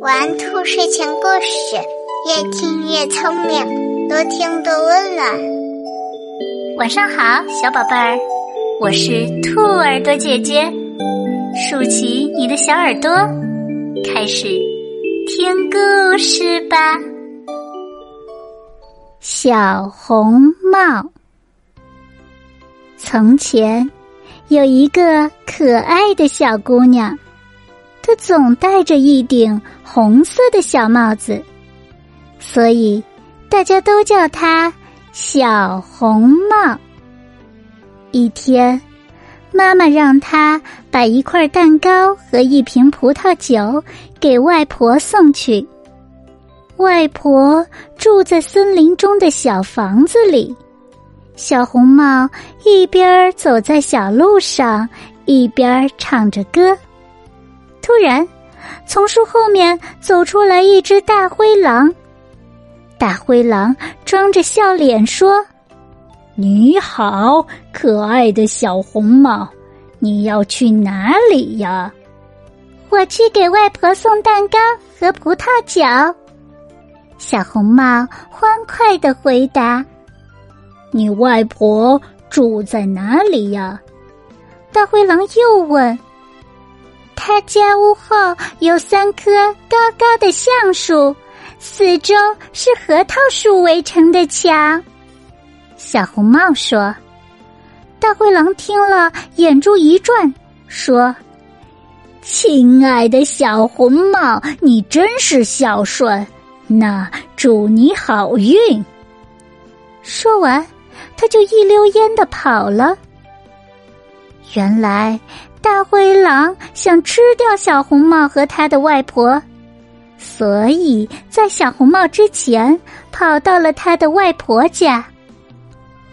玩兔睡前故事，越听越聪明，多听多温暖。晚上好，小宝贝儿，我是兔耳朵姐姐，竖起你的小耳朵，开始听故事吧。小红帽。从前有一个可爱的小姑娘。他总戴着一顶红色的小帽子，所以大家都叫他小红帽。一天，妈妈让他把一块蛋糕和一瓶葡萄酒给外婆送去。外婆住在森林中的小房子里，小红帽一边走在小路上，一边唱着歌。突然，从树后面走出来一只大灰狼。大灰狼装着笑脸说：“你好，可爱的小红帽，你要去哪里呀？”“我去给外婆送蛋糕和葡萄酒。”小红帽欢快的回答。“你外婆住在哪里呀？”大灰狼又问。他家屋后有三棵高高的橡树，四周是核桃树围成的墙。小红帽说：“大灰狼听了，眼珠一转，说：‘亲爱的小红帽，你真是孝顺，那祝你好运。’说完，他就一溜烟的跑了。原来。”大灰狼想吃掉小红帽和他的外婆，所以在小红帽之前跑到了他的外婆家。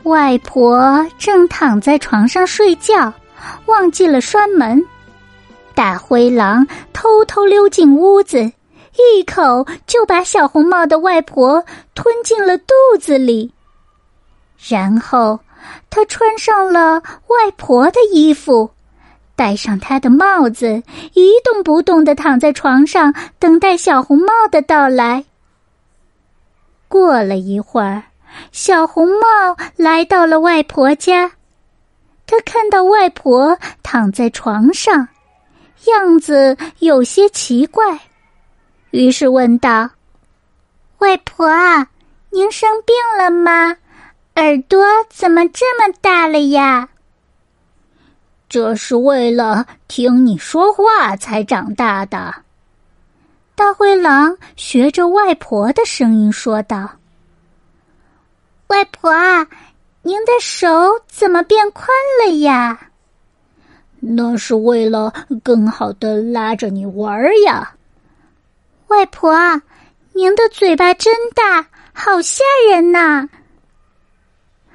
外婆正躺在床上睡觉，忘记了拴门。大灰狼偷偷溜进屋子，一口就把小红帽的外婆吞进了肚子里。然后他穿上了外婆的衣服。戴上他的帽子，一动不动的躺在床上，等待小红帽的到来。过了一会儿，小红帽来到了外婆家，他看到外婆躺在床上，样子有些奇怪，于是问道：“外婆啊，您生病了吗？耳朵怎么这么大了呀？”这是为了听你说话才长大的。大灰狼学着外婆的声音说道：“外婆，您的手怎么变宽了呀？”“那是为了更好的拉着你玩呀。”“外婆，您的嘴巴真大，好吓人呐！”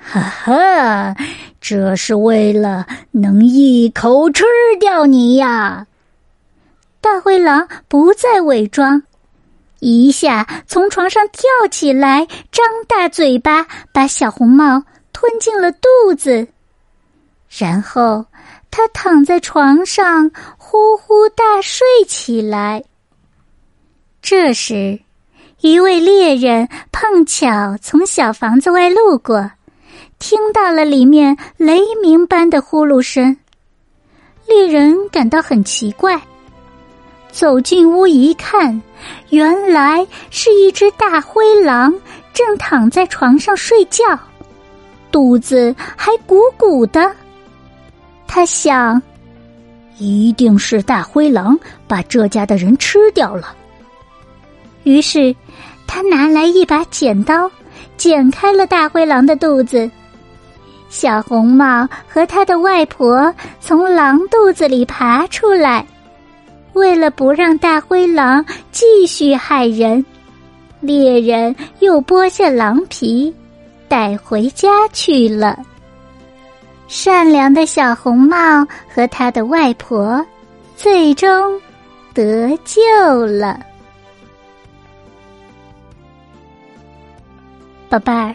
哈哈，这是为了能一口吃掉你呀！大灰狼不再伪装，一下从床上跳起来，张大嘴巴把小红帽吞进了肚子，然后他躺在床上呼呼大睡起来。这时，一位猎人碰巧从小房子外路过。听到了里面雷鸣般的呼噜声，猎人感到很奇怪，走进屋一看，原来是一只大灰狼正躺在床上睡觉，肚子还鼓鼓的。他想，一定是大灰狼把这家的人吃掉了。于是，他拿来一把剪刀，剪开了大灰狼的肚子。小红帽和他的外婆从狼肚子里爬出来，为了不让大灰狼继续害人，猎人又剥下狼皮带回家去了。善良的小红帽和他的外婆最终得救了，宝贝儿。